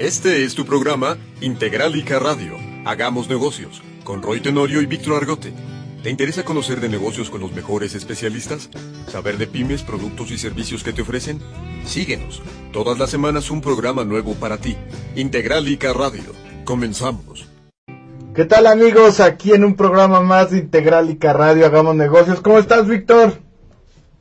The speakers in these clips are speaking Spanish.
Este es tu programa Integralica Radio. Hagamos negocios con Roy Tenorio y Víctor Argote. ¿Te interesa conocer de negocios con los mejores especialistas? ¿Saber de pymes, productos y servicios que te ofrecen? Síguenos. Todas las semanas un programa nuevo para ti. Integralica Radio. Comenzamos. ¿Qué tal amigos? Aquí en un programa más de Integralica Radio Hagamos Negocios. ¿Cómo estás, Víctor?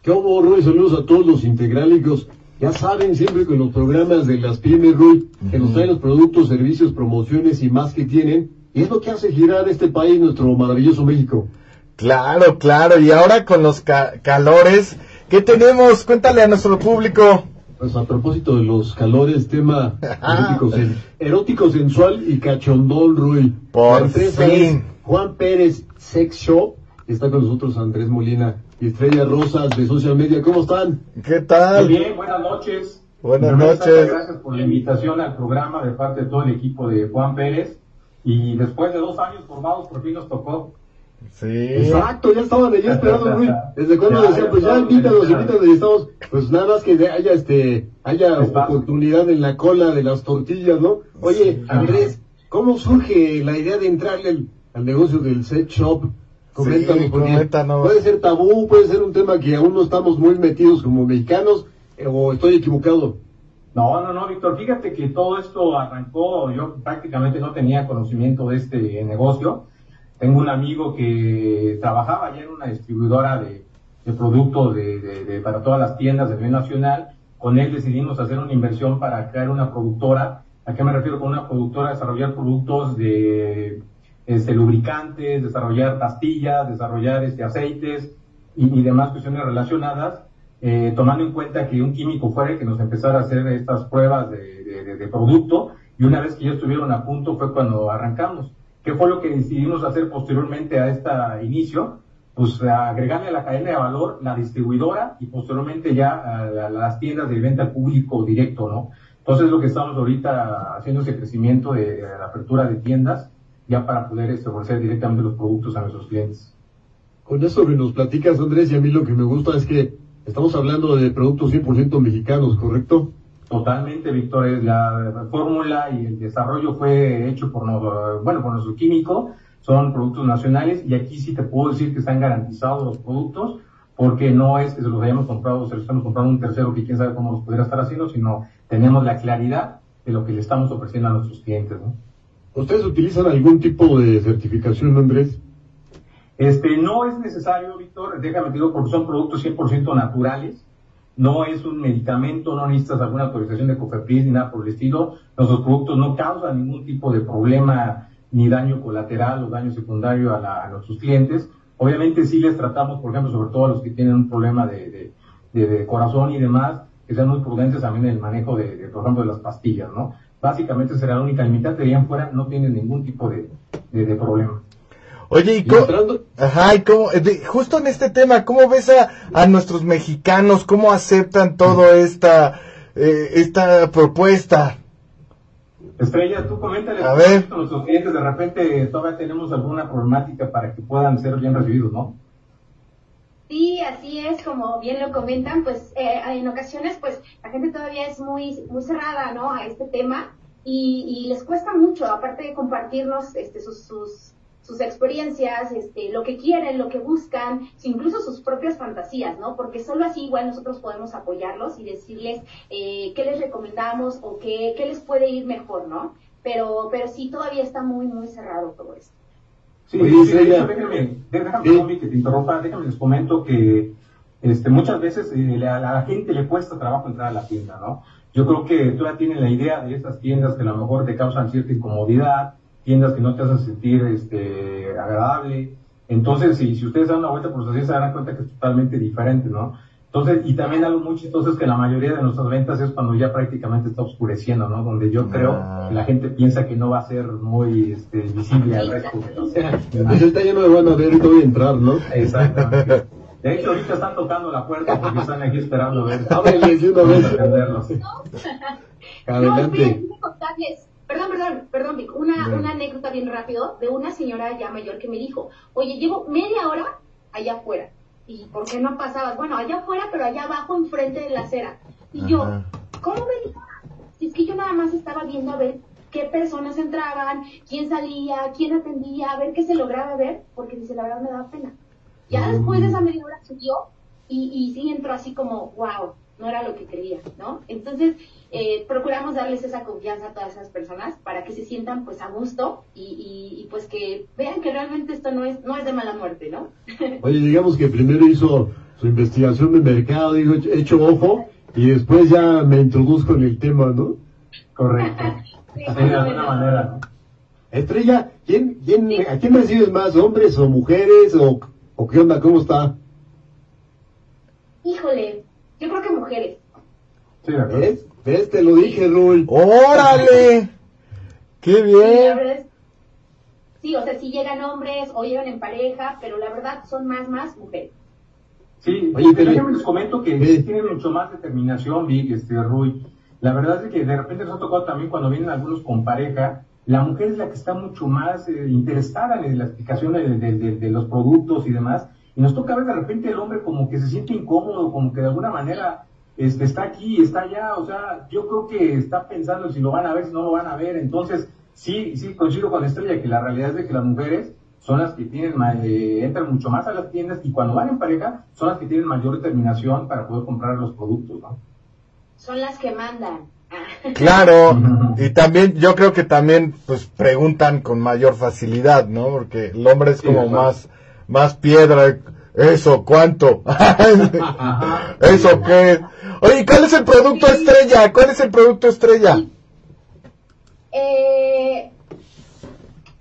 ¿Qué hubo, Roy? Saludos a todos los integrálicos. Ya saben, siempre con los programas de las pymes, Roy, que nos traen los productos, servicios, promociones y más que tienen. Y es lo que hace girar este país, nuestro maravilloso México. Claro, claro. Y ahora con los calores, ¿qué tenemos? Cuéntale a nuestro público. Pues a propósito de los calores, tema erótico, sen- erótico, sensual y cachondón, Roy. Por fin. Juan Pérez Sex Shop. Está con nosotros Andrés Molina y Estrella Rosas de Social Media. ¿Cómo están? ¿Qué Muy tal? bien, buenas noches. Buenas noches. Gracias por la invitación al programa de parte de todo el equipo de Juan Pérez. Y después de dos años formados, por fin nos tocó. Sí. Exacto, ya estaban allí esperando, Rui. Desde cuando decían, pues ya invítanos, invítanos, y estamos, pues nada más que haya este, haya oportunidad en la cola de las tortillas, ¿no? Oye, Andrés, ¿cómo surge la idea de entrarle al, al negocio del sex shop? Coméntanos, Sí, porque coméntanos. puede ser tabú, puede ser un tema que aún no estamos muy metidos como mexicanos, eh, o estoy equivocado. No, no, no, Víctor, fíjate que todo esto arrancó, yo prácticamente no tenía conocimiento de este negocio. Tengo un amigo que trabajaba ya en una distribuidora de, de productos de, de- de- para todas las tiendas de nivel nacional. Con él decidimos hacer una inversión para crear una productora. ¿A qué me refiero con una productora? Desarrollar productos de este, lubricantes, desarrollar pastillas, desarrollar este, aceites y, y demás cuestiones relacionadas eh, tomando en cuenta que un químico fuera el que nos empezara a hacer estas pruebas de, de- de- producto y una vez que ya estuvieron a punto fue cuando arrancamos. ¿Qué fue lo que decidimos hacer posteriormente a este inicio? Pues agregarle a la cadena de valor la distribuidora y posteriormente ya a, la- a las tiendas de venta al público directo, ¿no? Entonces lo que estamos ahorita haciendo ese crecimiento de, de la apertura de tiendas ya para poder este, ofrecer directamente los productos a nuestros clientes. Con eso que nos platicas, Andrés, y a mí lo que me gusta es que estamos hablando de productos 100% mexicanos, ¿correcto? Totalmente, Víctor. La fórmula y el desarrollo fue hecho por, no- bueno, por nuestro químico. Son productos nacionales y aquí sí te puedo decir que están garantizados los productos porque no es que se los hayamos comprado, se los estamos comprando un tercero que quién sabe cómo los pudiera estar haciendo, sino tenemos la claridad de lo que le estamos ofreciendo a nuestros clientes. ¿no? ¿Ustedes utilizan algún tipo de certificación, Andrés? Este, no es necesario, Víctor, déjame digo, porque son productos 100% naturales. No es un medicamento, no necesitas alguna autorización de COFEPRIS ni nada por el estilo. Nuestros productos no causan ningún tipo de problema ni daño colateral o daño secundario a, la- nuestros clientes. Obviamente sí les tratamos, por ejemplo, sobre todo a los que tienen un problema de, de- corazón y demás, que sean muy prudentes también en el manejo de, por ejemplo, de las pastillas, ¿no? Básicamente será la única limitante, de fuera no tienen ningún tipo de, de- de problema. Oye, ¿y cómo? Ajá, y cómo, eh, de- justo en este tema, ¿cómo ves a, a nuestros mexicanos? ¿Cómo aceptan toda esta, eh, esta propuesta? Estrella, tú coméntale A ver. a nuestros clientes, de repente todavía tenemos alguna problemática para que puedan ser bien recibidos, ¿no? Sí, así es, como bien lo comentan, pues eh, en ocasiones pues la gente todavía es muy, muy cerrada, ¿no? A este tema y, y les cuesta mucho, aparte de compartirnos este, sus, sus, sus experiencias, este, lo que quieren, lo que buscan, incluso sus propias fantasías, ¿no? Porque solo así igual nosotros podemos apoyarlos y decirles eh, qué les recomendamos o qué, qué les puede ir mejor, ¿no? Pero, pero sí, todavía está muy, muy cerrado todo esto. Sí, Estrella. hecho, déjame, déjame, Sí. Tommy, que te interrumpa, déjame les comento que este, muchas veces eh, a la gente le cuesta trabajo entrar a la tienda, ¿no? Yo creo que todavía tienen la idea de esas tiendas que a lo mejor te causan cierta incomodidad, tiendas que no te hacen sentir este, agradable. Entonces, si, si ustedes dan una vuelta por su se darán cuenta que es totalmente diferente, ¿no? Entonces, y también algo muy chistoso es que la mayoría de nuestras ventas es cuando ya prácticamente está oscureciendo, ¿no? Donde yo creo Ah. que la gente piensa que no va a ser muy este, visible al resto. O sea, Dice, está lleno de van a ver y voy a entrar, ¿no? Exactamente. De hecho, ahorita están tocando la puerta porque están aquí esperando ver. Ábreles de una vez. No, Adelante. contarles. Perdón, perdón, perdón, una, Bien. una anécdota bien rápido de una señora ya mayor que me dijo, oye, llevo media hora allá afuera. ¿Y por qué no pasabas? Bueno, allá afuera, pero allá abajo, enfrente de la acera. Y yo. ¿cómo hora? Si es que yo nada más estaba viendo a ver qué personas entraban, quién salía, quién atendía, a ver qué se lograba ver, porque dice, la verdad me daba pena. Ya después de esa media hora subió y, y sí entró así como, wow, no era lo que quería, ¿no? Entonces, eh, procuramos darles esa confianza a todas esas personas para que se sientan pues a gusto y, y, y, pues que vean que realmente esto no es, no es de mala muerte, ¿no? Oye, digamos que primero hizo su investigación de mercado, dijo, hecho ojo, y después ya me introduzco en el tema, ¿no? Correcto. Sí, de alguna manera, ¿no? Estrella, ¿quién, quién, ¿a quién recibes más, hombres o mujeres o, o qué onda, cómo está? Híjole, yo creo que mujeres. Sí, de acuerdo. ¿Ves? ¿Ves? Te lo dije, Rul. ¡Órale! ¡Qué la bien! sí, o sea, sí llegan hombres o llegan en pareja, pero la verdad son más, más mujeres. Sí, Oye, pero- déjenme les comento que Sí. tienen mucho más determinación, Vic, este, Rui. La verdad es que de repente nos ha tocado también cuando vienen algunos con pareja, la mujer es la que está mucho más eh, interesada en la explicación de, de- de- de los productos y demás. Y nos toca ver de repente el hombre como que se siente incómodo, como que de alguna manera este, está aquí, está allá. O sea, yo creo que está pensando si lo van a ver, si no lo van a ver. Entonces, sí, sí, coincido con Estrella que la realidad es de que las mujeres son las que tienen ma- eh, entran mucho más a las tiendas y cuando van en pareja son las que tienen mayor determinación para poder comprar los productos, ¿no? Son las que mandan. Ah. Claro, y también, yo creo que también, pues, preguntan con mayor facilidad, ¿no? Porque el hombre es como más, más piedra, eso, ¿cuánto? ¿Eso qué? Oye, ¿cuál es el producto estrella? ¿Cuál es el producto estrella? Eh,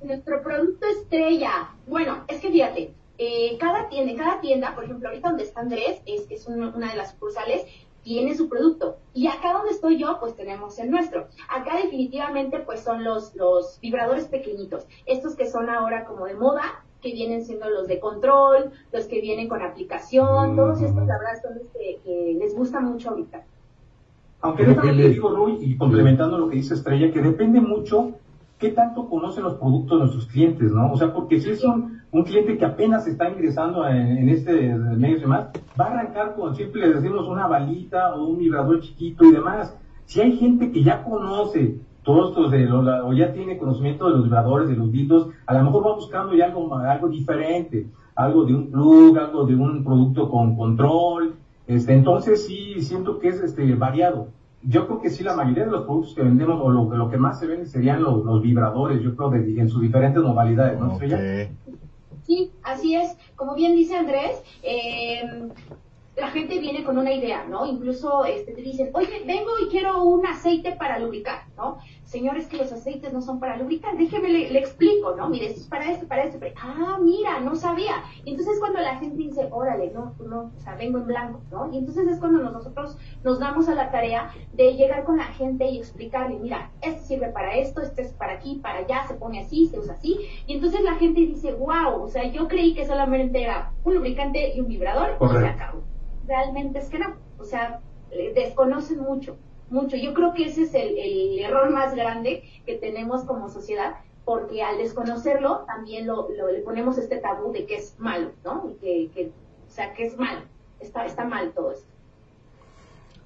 nuestro producto estrella. Bueno, es que fíjate, eh, cada tienda, cada tienda, por ejemplo, ahorita donde está Andrés, es, es una, una de las sucursales, tiene su producto. Y acá donde estoy yo, pues tenemos el nuestro. Acá definitivamente, pues son los, los vibradores pequeñitos. Estos que son ahora como de moda, que vienen siendo los de control, los que vienen con aplicación, todos estos, la verdad, son los que, que les gusta mucho ahorita. Aunque que te le- digo, Rui, y complementando lo que dice Estrella, que depende mucho qué tanto conocen los productos de nuestros clientes, ¿no? O sea, porque si es un, un cliente que apenas está ingresando en, en este medio y demás, va a arrancar con simple, decimos, una balita o un vibrador chiquito y demás. Si hay gente que ya conoce todos estos de los, o ya tiene conocimiento de los vibradores, de los dildos, a lo mejor va buscando ya algo, algo diferente, algo de un plug, algo de un producto con control, este, entonces sí siento que es este variado. Yo creo que sí la mayoría de los productos que vendemos o lo, lo que más se vende serían los, los vibradores, yo creo de- en sus diferentes modalidades, ¿no? Estrella? Ok. Sí, así es. Como bien dice Andrés, eh, la gente viene con una idea, ¿no? Incluso este, te dicen, oye, vengo y quiero un aceite para lubricar, ¿no? Señores, que los aceites no son para lubricar, déjeme le, le explico, ¿no? Mire, esto es para esto, para esto. para- Ah, mira, no sabía. Y entonces cuando la gente dice, órale, no, tú no, o sea, vengo en blanco, ¿no? Y entonces es cuando nosotros nos damos a la tarea de llegar con la gente y explicarle, mira, este sirve para esto, este es para aquí, para allá, se pone así, se usa así. Y entonces la gente dice, wow, o sea, yo creí que solamente era un lubricante y un vibrador y se acabó. Realmente es que no, o sea, eh, desconocen mucho, mucho. Yo creo que ese es el, el error más grande que tenemos como sociedad, porque al desconocerlo también lo, lo- le ponemos este tabú de que es malo, ¿no? Y que, que, o sea, que es malo, está, está mal todo esto.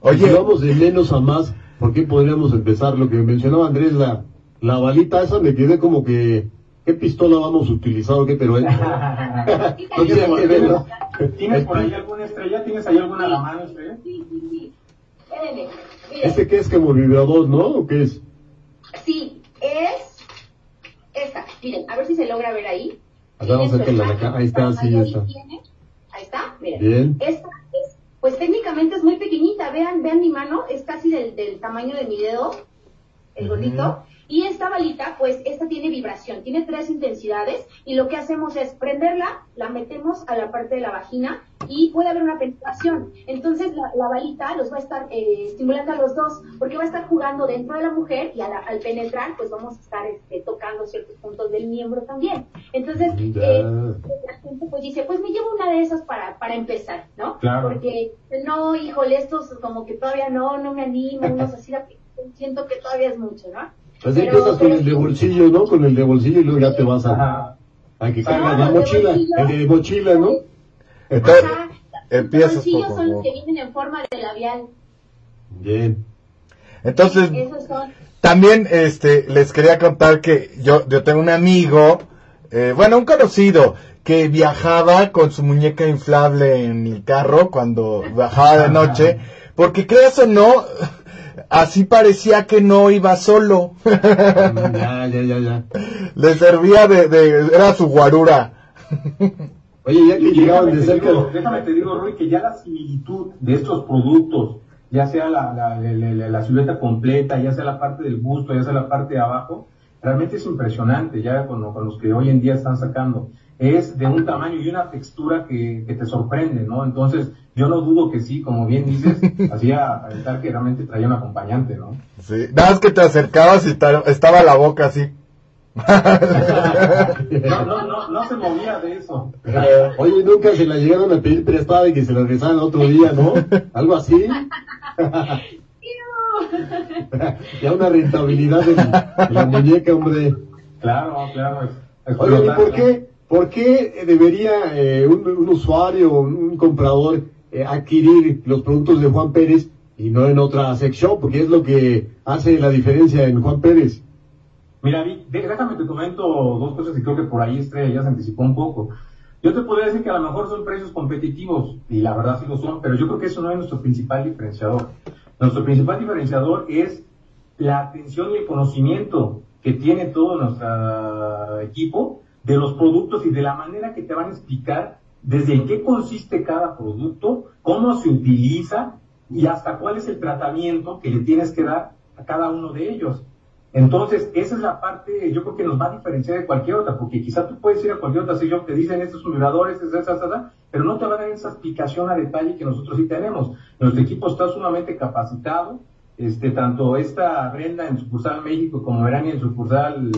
Si Oye, vamos de menos a más, ¿por qué podríamos empezar? Lo que mencionaba Andrés, la, la balita esa, me quedé como que, ¿qué pistola vamos a utilizar o qué? No tiene que ver, ¿no? ¿Tienes por ahí alguna estrella? ¿Tienes ahí alguna a la mano, estrella? Sí, sí, sí. Espérenme. Este que es como vibrador, ¿no? ¿O qué es? Sí, es esta. Miren, a ver si se logra ver ahí. Hagamos Tiene su acércala de espacio, acá. Ahí está, sí, ahí está. tiene. Ahí está, miren. Bien. Esta es, pues técnicamente es muy pequeñita. Vean, vean mi mano, es casi del, del tamaño de mi dedo, el Ujú. gordito. Y esta balita, pues esta tiene vibración, tiene tres intensidades y lo que hacemos es prenderla, la metemos a la parte de la vagina y puede haber una penetración. Entonces la, la balita los va a estar eh, estimulando a los dos porque va a estar jugando dentro de la mujer y la- al penetrar pues vamos a estar este, tocando ciertos puntos del miembro también. Entonces eh, la gente pues dice, pues me llevo una de esas para, para empezar, ¿no? Claro. Porque no, híjole, estos como que todavía no, no me animo, unos así, siento que todavía es mucho, ¿no? Así Pero- empiezas con el de bolsillo, ¿no? Con el de bolsillo y luego ya te vas a, a que Ah, cargas la los de mochila. El de mochila, ¿no? entonces, Ajá. empiezas, Los bolsillos son los que vienen en forma de labial. Bien. Entonces, Esos son. también este les quería contar que yo yo tengo un amigo, eh, bueno, un conocido que viajaba con su muñeca inflable en el carro cuando bajaba de noche, porque creas o no, así parecía que no iba solo. Ya, ya, ya, ya. Le servía de, de era su guarura. Oye, ya que Y llegaban déjame, de te cerca. digo, déjame te digo, Rui, que ya la similitud de estos productos, ya sea la, la, la, la- la silueta completa, ya sea la parte del busto, ya sea la parte de abajo, realmente es impresionante ya con, lo- con los que hoy en día están sacando. Es de un tamaño y una textura que, que te sorprende, ¿no? Entonces, yo no dudo que sí, como bien dices, hacía aventar que realmente traía un acompañante, ¿no? Sí, nada más que te acercabas y ta- estaba la boca así. No, no, no, no se movía de eso. Oye, nunca se la llegaron a pedir prestada y que se la regresaran otro día, ¿no? Algo así. ya una rentabilidad en, la muñeca, hombre. Claro, claro. es- Oye, ¿y por qué, por qué debería eh, un, un usuario, un comprador, eh, adquirir los productos de Juan Pérez y no en otra sección? Porque es lo que hace la diferencia en Juan Pérez. Mira, déjame te comento dos cosas y creo que por ahí Estrella ya se anticipó un poco. Yo te podría decir que a lo mejor son precios competitivos, y la verdad sí lo son, pero yo creo que eso no es nuestro principal diferenciador. Nuestro principal diferenciador es la atención y el conocimiento que tiene todo nuestro equipo de los productos y de la manera que te van a explicar desde en qué consiste cada producto, cómo se utiliza y hasta cuál es el tratamiento que le tienes que dar a cada uno de ellos. Entonces, esa es la parte, yo creo que nos va a diferenciar de cualquier otra, porque quizá tú puedes ir a cualquier otra sección, te dicen estos vibradores, es esa, esa, pero no te van a dar esa explicación a detalle que nosotros sí tenemos. Nuestro equipo está sumamente capacitado, este, tanto esta Brenda en sucursal México como Verani en sucursal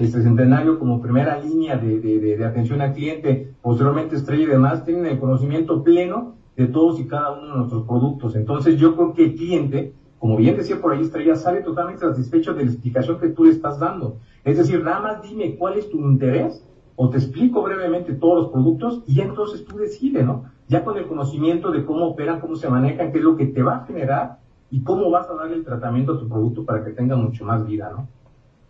este Centenario como primera línea de, de, de, atención al cliente, posteriormente Estrella y demás, tienen el conocimiento pleno de todos y cada uno de nuestros productos. Entonces yo creo que el cliente, como bien decía por ahí Estrella, sale totalmente satisfecho de la explicación que tú le estás dando. Es decir, nada más dime cuál es tu interés o te explico brevemente todos los productos y entonces tú decides, ¿no? Ya con el conocimiento de cómo operan, cómo se manejan, qué es lo que te va a generar y cómo vas a darle el tratamiento a tu producto para que tenga mucho más vida, ¿no?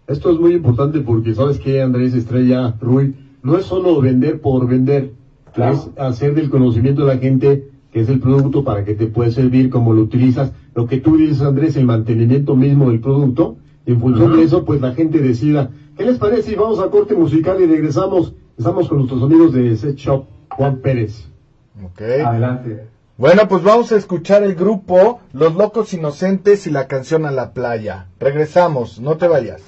Esto es muy importante porque, ¿sabes qué, Andrés Estrella, Rui? No es solo vender por vender, Claro. es hacer del conocimiento de la gente que es el producto para que te puede servir, cómo lo utilizas. Lo que tú dices, Andrés, el mantenimiento mismo del producto. Y en función de eso, pues la gente decida. ¿Qué les parece? Y vamos a corte musical y regresamos. Estamos con nuestros amigos de Set Shop, Juan Pérez. Ok. Adelante. Bueno, pues vamos a escuchar el grupo Los Locos Inocentes y la canción a la playa. Regresamos, no te vayas.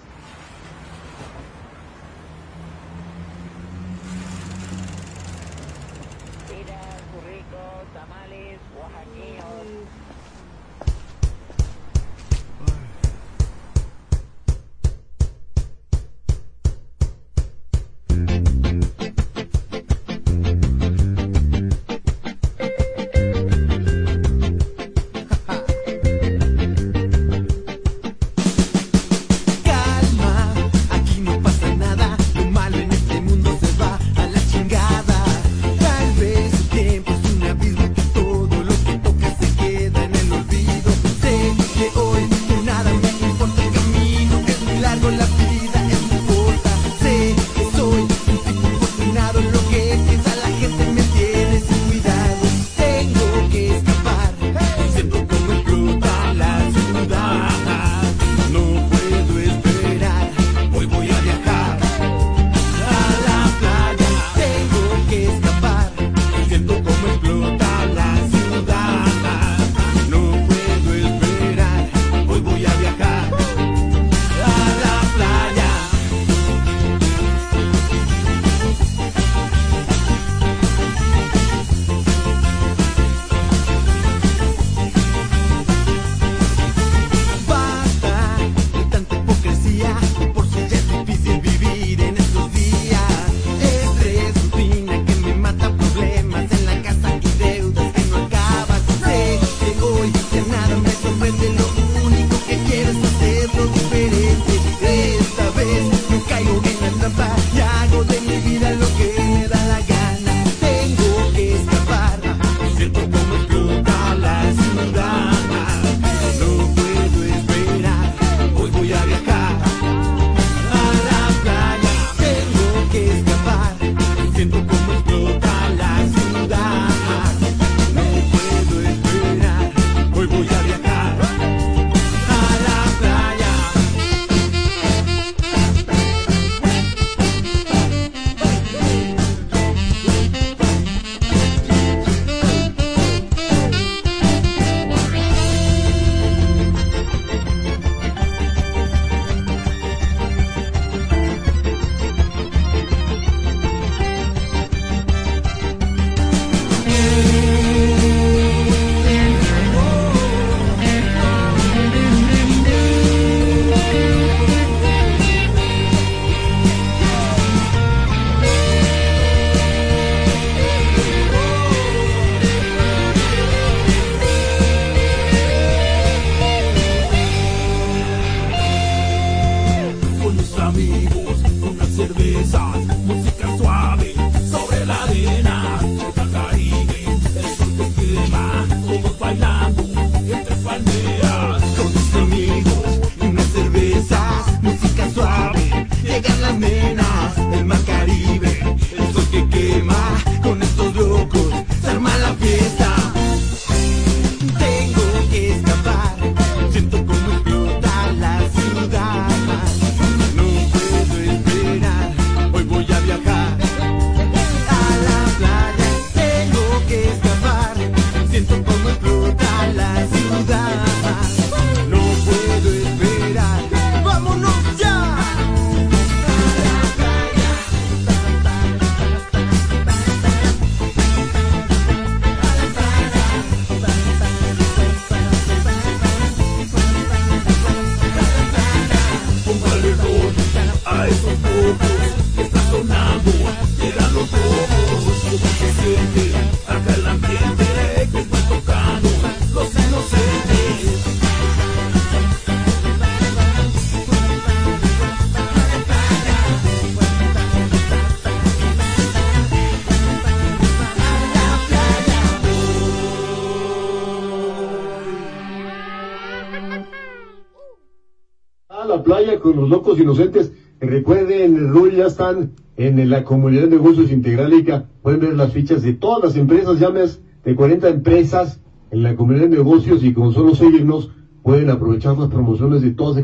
Locos inocentes. Recuerden, Rui, ya están en la comunidad de negocios integrálica. Pueden ver las fichas de todas las empresas, ya más de 40 empresas en la comunidad de negocios y con solo seguirnos pueden aprovechar las promociones de todas y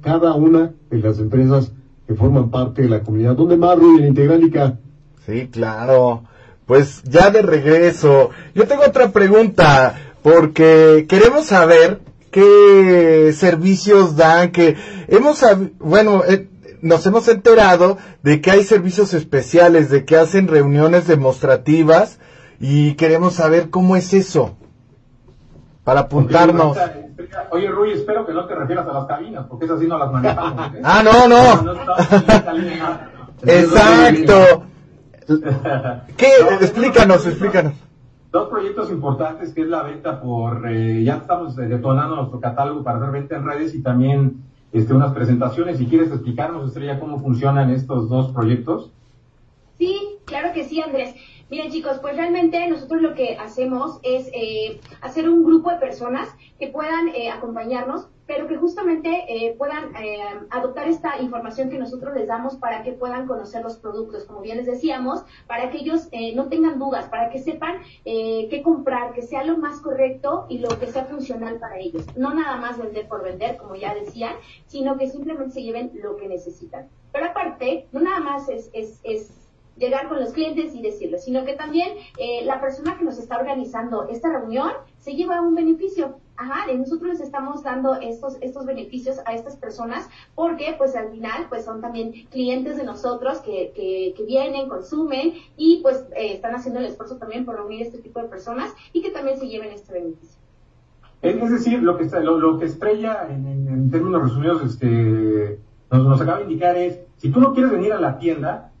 cada una, de las empresas que forman parte de la comunidad. ¿Dónde más, Rui, en Integrálica? Sí, claro. Pues ya de regreso. Yo tengo otra pregunta, porque queremos saber qué servicios dan, que hemos, bueno, eh, nos hemos enterado de que hay servicios especiales, de que hacen reuniones demostrativas y queremos saber cómo es eso, para apuntarnos. Oye, Rui, espero que no te refieras a las cabinas, porque esas sí no las manejamos. ¿eh? Ah, no, no. Exacto. ¿Qué? No, Explícanos, no, no, explícanos. Dos proyectos importantes que es la venta por, eh, ya estamos eh, detonando nuestro catálogo para hacer venta en redes y también este, unas presentaciones. Si quieres explicarnos, Estrella, cómo funcionan estos dos proyectos. Sí, claro que sí, Andrés. Miren chicos, pues realmente nosotros lo que hacemos es eh, hacer un grupo de personas que puedan eh, acompañarnos, pero que justamente eh, puedan eh, adoptar esta información que nosotros les damos para que puedan conocer los productos, como bien les decíamos, para que ellos eh, no tengan dudas, para que sepan eh, qué comprar, que sea lo más correcto y lo que sea funcional para ellos. No nada más vender por vender, como ya decían, sino que simplemente se lleven lo que necesitan. Pero aparte, no nada más es, es, es llegar con los clientes y decirlo, sino que también eh, la persona que nos está organizando esta reunión se lleva un beneficio. Ajá, y nosotros les estamos dando estos, estos beneficios a estas personas porque pues al final pues son también clientes de nosotros que, que, vienen, consumen y pues eh, están haciendo el esfuerzo también por reunir este tipo de personas y que también se lleven este beneficio. Es decir, lo que, está- lo, que Estrella, en, en- en términos resumidos, este, nos, nos acaba de indicar es, si tú no quieres venir a la tienda,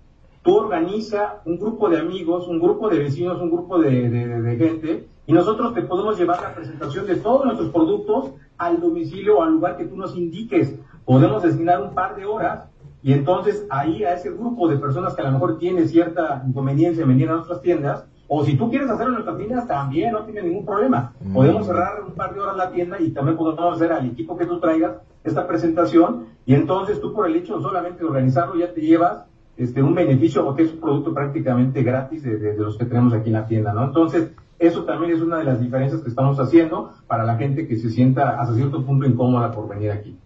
tú organiza un grupo de amigos, un grupo de vecinos, un grupo de, de- de- de gente, y nosotros te podemos llevar la presentación de todos nuestros productos al domicilio o al lugar que tú nos indiques. Podemos destinar un par de horas y entonces ahí a ese grupo de personas que a lo mejor tiene cierta inconveniencia en venir a nuestras tiendas, o si tú quieres hacerlo en nuestras tiendas, también no tiene ningún problema. Podemos cerrar un par de horas la tienda y también podemos hacer al equipo que tú traigas esta presentación y entonces tú por el hecho solamente de organizarlo ya te llevas este un beneficio porque es un producto prácticamente gratis de, de- de los que tenemos aquí en la tienda, ¿no? Entonces, eso también es una de las diferencias que estamos haciendo para la gente que se sienta hasta cierto punto incómoda por venir aquí.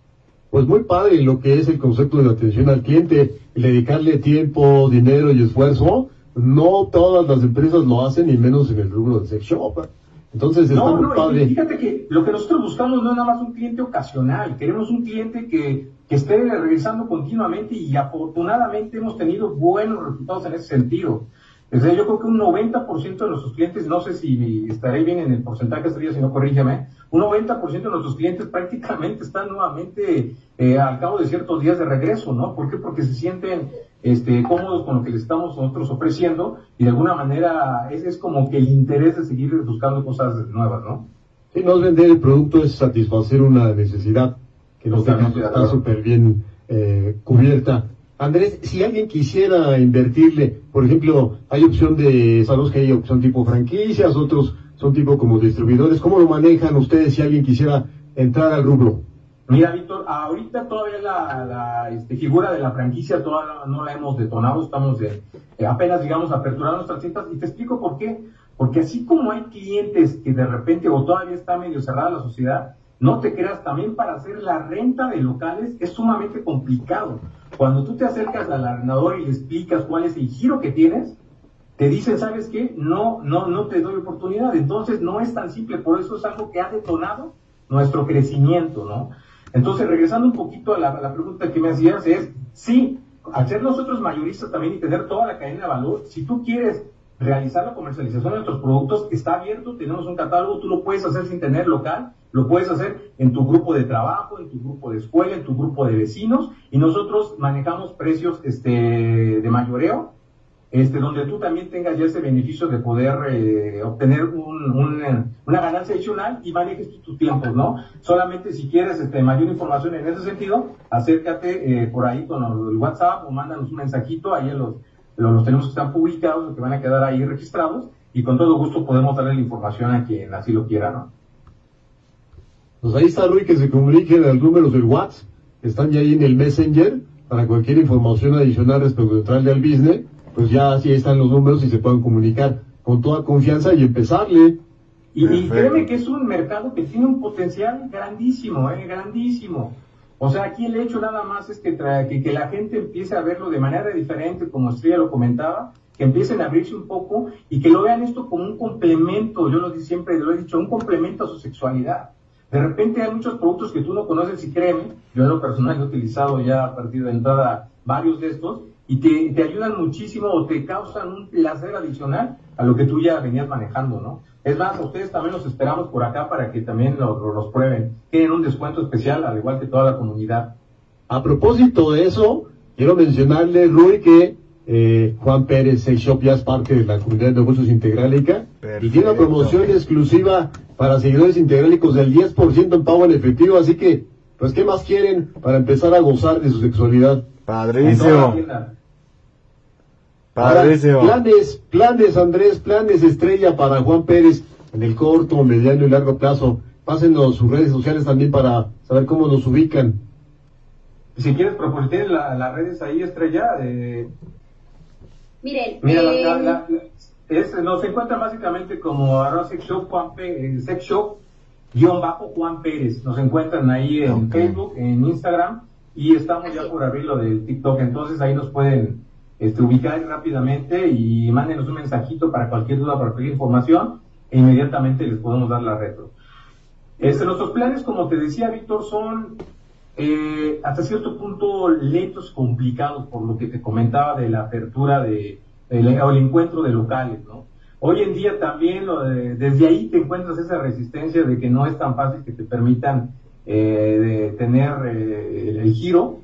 Pues muy padre lo que es el concepto de la atención al cliente, el dedicarle tiempo, dinero y esfuerzo. No todas las empresas lo hacen, y menos en el rubro del sex shop. Entonces está No, muy no, y padre. fíjate que lo que nosotros buscamos no es nada más un cliente ocasional, queremos un cliente que, que esté regresando continuamente y afortunadamente hemos tenido buenos resultados en ese sentido. Es decir, yo creo que un 90% de nuestros clientes, no sé si estaré bien en el porcentaje, estaría si no corrígeme, un 90% de nuestros clientes prácticamente están nuevamente eh, al cabo de ciertos días de regreso, ¿no? ¿Por qué? Porque se sienten este, cómodos con lo que les estamos nosotros ofreciendo y de alguna manera es, es como que el interés de seguir buscando cosas nuevas, ¿no? Sí, no es vender el producto, es satisfacer una necesidad que Totalmente está súper bien eh, cubierta. Andrés, si alguien quisiera invertirle, por ejemplo, hay opción de, sabemos que hay opción tipo franquicias, otros son tipo como distribuidores, ¿cómo lo manejan ustedes si alguien quisiera entrar al rubro? Mira, Víctor, ahorita todavía la, la este, figura de la franquicia todavía no, la hemos detonado, estamos de, de apenas, digamos, aperturando nuestras citas y te explico por qué. Porque así como hay clientes que de repente o todavía está medio cerrada la sociedad, no te creas, también para hacer la renta de locales es sumamente complicado. Cuando tú te acercas al arrendador y le explicas cuál es el giro que tienes, te dicen, ¿sabes qué? No, no, no te doy oportunidad. Entonces no es tan simple, por eso es algo que ha detonado nuestro crecimiento, ¿no? Entonces, regresando un poquito a la, pregunta que me hacías, es, sí, al ser nosotros mayoristas también y tener toda la cadena de valor, si tú quieres realizar la comercialización de nuestros productos, está abierto, tenemos un catálogo, tú lo puedes hacer sin tener local, lo puedes hacer en tu grupo de trabajo, en tu grupo de escuela, en tu grupo de vecinos, y nosotros manejamos precios este, de mayoreo, este, donde tú también tengas ya ese beneficio de poder eh, obtener un- un, una ganancia adicional y manejes tus, tus tiempos, ¿no? Solamente si quieres este, mayor información en ese sentido, acércate eh, por ahí con el WhatsApp o mándanos un mensajito, ahí los, los, tenemos que están publicados, que van a quedar ahí registrados, y con todo gusto podemos darle la información a quien así lo quiera, ¿no? Pues ahí está Rui, que se comuniquen al número del WhatsApp, que están ya ahí en el Messenger, para cualquier información adicional respecto de entrarle al business, pues ya así están los números y se pueden comunicar con toda confianza y empezarle. Y, créeme que es un mercado que tiene un potencial grandísimo, ¿eh? grandísimo. O sea, aquí el hecho nada más es que, tra- que, que la gente empiece a verlo de manera diferente, como Estrella lo comentaba, que empiecen a abrirse un poco y que lo vean esto como un complemento, yo lo di- siempre lo he dicho, un complemento a su sexualidad. De repente hay muchos productos que tú no conoces y créeme, yo en lo personal he utilizado ya a partir de entrada varios de estos y te, te ayudan muchísimo o te causan un placer adicional a lo que tú ya venías manejando, ¿no? Es más, ustedes también los esperamos por acá para que también los, los prueben. Tienen un descuento especial, al igual que toda la comunidad. A propósito de eso, quiero mencionarle, Rui, que eh, Juan Pérez Sex Shop ya es parte de la comunidad de negocios Integrálica y tiene una promoción exclusiva para seguidores integrálicos del 10% en pago en efectivo, así que, pues, ¿qué más quieren para empezar a gozar de su sexualidad? Padrísimo. Padrísimo. Ahora, planes, planes, Andrés, planes estrella para Juan Pérez en el corto, mediano y largo plazo. Pásenos sus redes sociales también para saber cómo nos ubican. Si quieres proponer la- las redes ahí, Estrella, eh, Miren, Mira, la- eh, la- la- la- es- nos encuentran básicamente como arroba sex shop Juan Pé- eh, sex shop guion bajo Juan Pérez. Nos encuentran ahí en Ok. Facebook, en Instagram y estamos ya por abrir lo del TikTok. Entonces ahí nos pueden este, ubicar rápidamente y mándenos un mensajito para cualquier duda, para cualquier información e inmediatamente les podemos dar la retro. Este, nuestros planes, como te decía Víctor, son eh, hasta cierto punto lentos, complicados, por lo que te comentaba de la apertura de, o el encuentro de locales, ¿no? Hoy en día también lo de- desde ahí te encuentras esa resistencia de que no es tan fácil que te permitan eh, de tener eh, el, giro.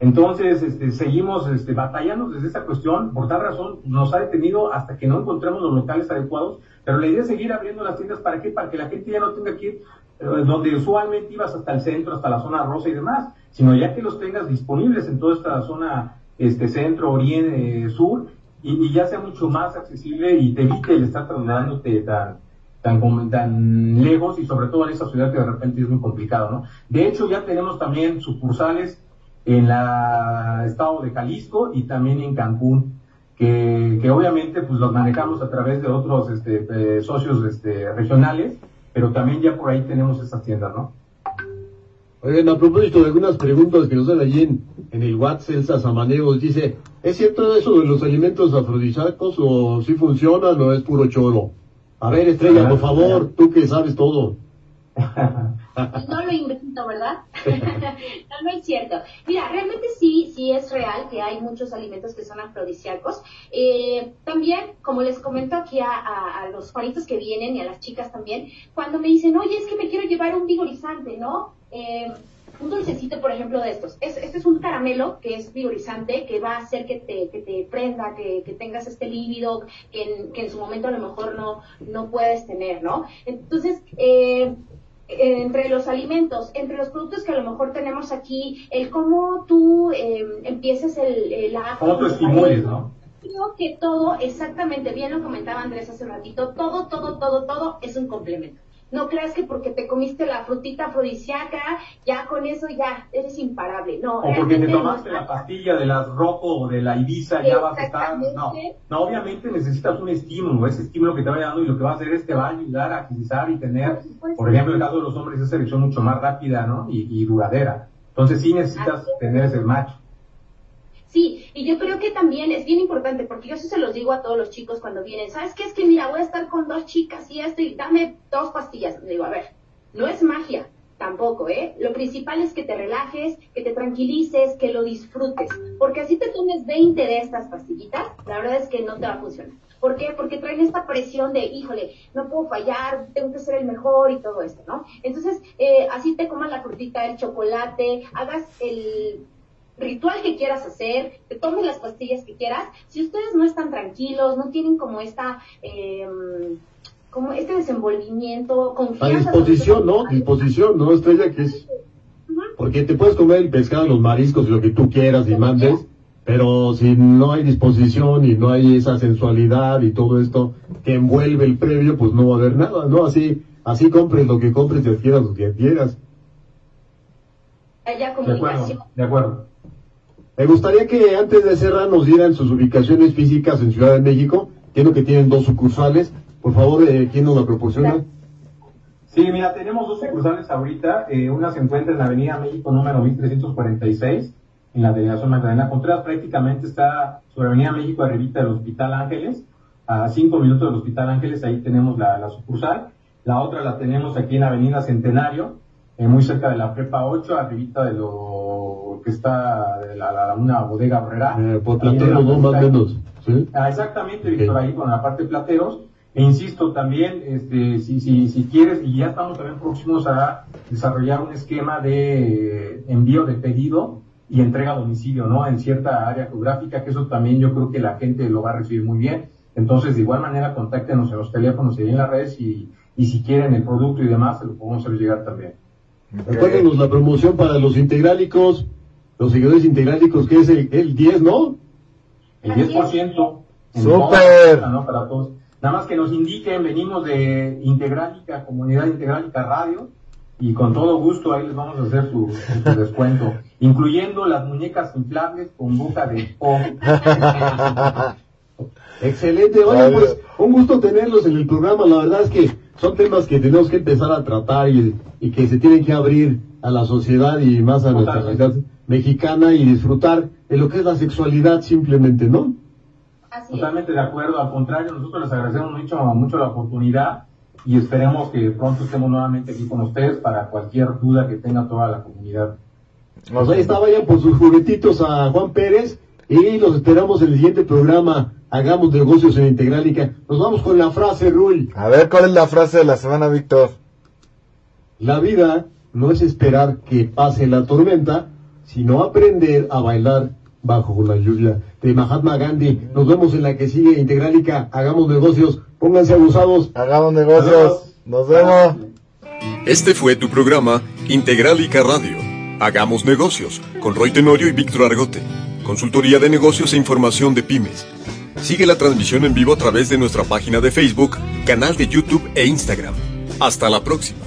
Entonces, este, seguimos este, batallando desde esa cuestión. Por tal razón, nos ha detenido hasta que no encontremos los locales adecuados. Pero la idea es seguir abriendo las tiendas. ¿Para qué? Para que la gente ya no tenga que ir donde usualmente ibas hasta el centro, hasta la zona rosa y demás, sino ya que los tengas disponibles en toda esta zona este centro, oriente, sur, y, ya sea mucho más accesible y te evite el estar trasladándote tan, tan, tan lejos y sobre todo en esa ciudad que de repente es muy complicado, ¿no? De hecho, ya tenemos también sucursales en la estado de Jalisco y también en Cancún, que, que obviamente pues los manejamos a través de otros este, eh, socios este, regionales, pero también ya por ahí tenemos esas tiendas, ¿no? Oigan, a propósito de algunas preguntas que nos dan allí en, en el WhatsApp, Elsa Samaneos dice, ¿es cierto eso de los alimentos afrodisíacos o si funcionan o es puro choro? A ver, Estrella, por favor, tú que sabes todo. No lo invento, ¿verdad? no, es cierto. Mira, realmente sí, sí es real que hay muchos alimentos que son afrodisíacos. Eh, también, como les comento aquí a, los Juanitos que vienen y a las chicas también, cuando me dicen, oye, es que me quiero llevar un vigorizante, ¿no? Eh, un dulcecito, por ejemplo, de estos. Es, este es un caramelo que es vigorizante, que va a hacer que te, que te prenda, que, que tengas este líbido que en, que en su momento a lo mejor no, no puedes tener, ¿no? Entonces, eh, entre los alimentos, entre los productos que a lo mejor tenemos aquí, el cómo tú eh, empieces el, el. Cómo tú estimules, ¿no? Creo que todo, exactamente, bien lo comentaba Andrés hace un ratito, todo, todo, todo, todo es un complemento. No creas que porque te comiste la frutita afrodisíaca, ya con eso ya eres imparable. No, O porque te no tomaste la pastilla de las Rocco o de la Ibiza, ya vas a estar. No, no, obviamente necesitas un estímulo, ese estímulo que te vaya dando y lo que va a hacer es te va a ayudar a agilizar y tener, Por ejemplo, el caso de los hombres, esa erección mucho más rápida, ¿no? Y, y duradera. Entonces sí necesitas tener ese match. Sí, y yo creo que también es bien importante, porque yo sí se los digo a todos los chicos cuando vienen, ¿sabes qué? Es que mira, voy a estar con dos chicas y esto, y dame dos pastillas. Le digo, a ver, no es magia, tampoco, ¿eh? Lo principal es que te relajes, que te tranquilices, que lo disfrutes, porque así te tomes 20 de estas pastillitas, la verdad es que no te va a funcionar. ¿Por qué? Porque traen esta presión de, híjole, no puedo fallar, tengo que ser el mejor y todo esto, ¿no? Entonces, eh, así te comas la frutita, el chocolate, hagas el ritual que quieras hacer, te tomes las pastillas que quieras, si ustedes no están tranquilos, no tienen como esta, eh, como este desenvolvimiento, A confianza. disposición, sobre ¿no? Disposición, ¿no, Estrella? Que es... Porque te puedes comer el pescado, los mariscos y lo que tú quieras y mandes, pero si no hay disposición y no hay esa sensualidad y todo esto que envuelve el previo, pues no va a haber nada, ¿no? Así, así compres lo que compres y adquieras lo que adquieras. Haya De comunicación. acuerdo, de acuerdo. Me gustaría que antes de cerrar nos dieran sus ubicaciones físicas en Ciudad de México. Entiendo que tienen dos sucursales. Por favor, eh, ¿quién nos la proporciona? Sí, mira, tenemos dos sucursales ahorita. Eh, una se encuentra en la Avenida México número 1346, en la delegación Magdalena Contreras. Prácticamente está sobre Avenida México, arribita del Hospital Ángeles. A cinco minutos del Hospital Ángeles, ahí tenemos la, la sucursal. La otra la tenemos aquí en Avenida Centenario, eh, muy cerca de la Prepa 8, arribita de lo que está la, la- una bodega horrera. Eh, por platero, no más menos. ¿sí? Ah, exactamente. Víctor, ahí con la parte de plateros. E insisto también, este, si, si, si quieres, y ya estamos también próximos a desarrollar un esquema de envío de pedido y entrega a domicilio, ¿no? En cierta área geográfica, que eso también yo creo que la gente lo va a recibir muy bien. Entonces, de igual manera, contáctenos en los teléfonos y en las redes y, y si quieren el producto y demás, se lo podemos hacer llegar también. Recuérdenos la promoción para los integrálicos, los seguidores integrálicos, que es el, el 10, ¿no? El Así es. 10%. en ¡Súper! ¿no? Para todos. Nada más que nos indiquen, venimos de Integrálica, Comunidad Integrálica Radio, y con todo gusto ahí les vamos a hacer su, su descuento, incluyendo las muñecas inflables con boca de O. Excelente, oye, Vale. pues un gusto tenerlos en el programa. La verdad es que son temas que tenemos que empezar a tratar y, y que se tienen que abrir a la sociedad y más a nuestra sociedad mexicana y disfrutar de lo que es la sexualidad simplemente, ¿no? Así es. Totalmente de acuerdo, al contrario, nosotros les agradecemos mucho, mucho la oportunidad y esperemos que pronto estemos nuevamente aquí con ustedes para cualquier duda que tenga toda la comunidad. Pues ahí está, vayan por sus juguetitos a Juan Pérez y los esperamos en el siguiente programa. Hagamos negocios en Integrálica. Nos vamos con la frase, Rul. A ver, ¿cuál es la frase de la semana, Víctor? La vida no es esperar que pase la tormenta, sino aprender a bailar bajo la lluvia. De Mahatma Gandhi. Nos vemos en la que sigue Integrálica. Hagamos negocios. Pónganse abusados. Hagamos negocios. Nos vemos. Este fue tu programa Integralica Radio. Hagamos negocios con Roy Tenorio y Víctor Argote. Consultoría de negocios e información de pymes. Sigue la transmisión en vivo a través de nuestra página de Facebook, canal de YouTube e Instagram. Hasta la próxima.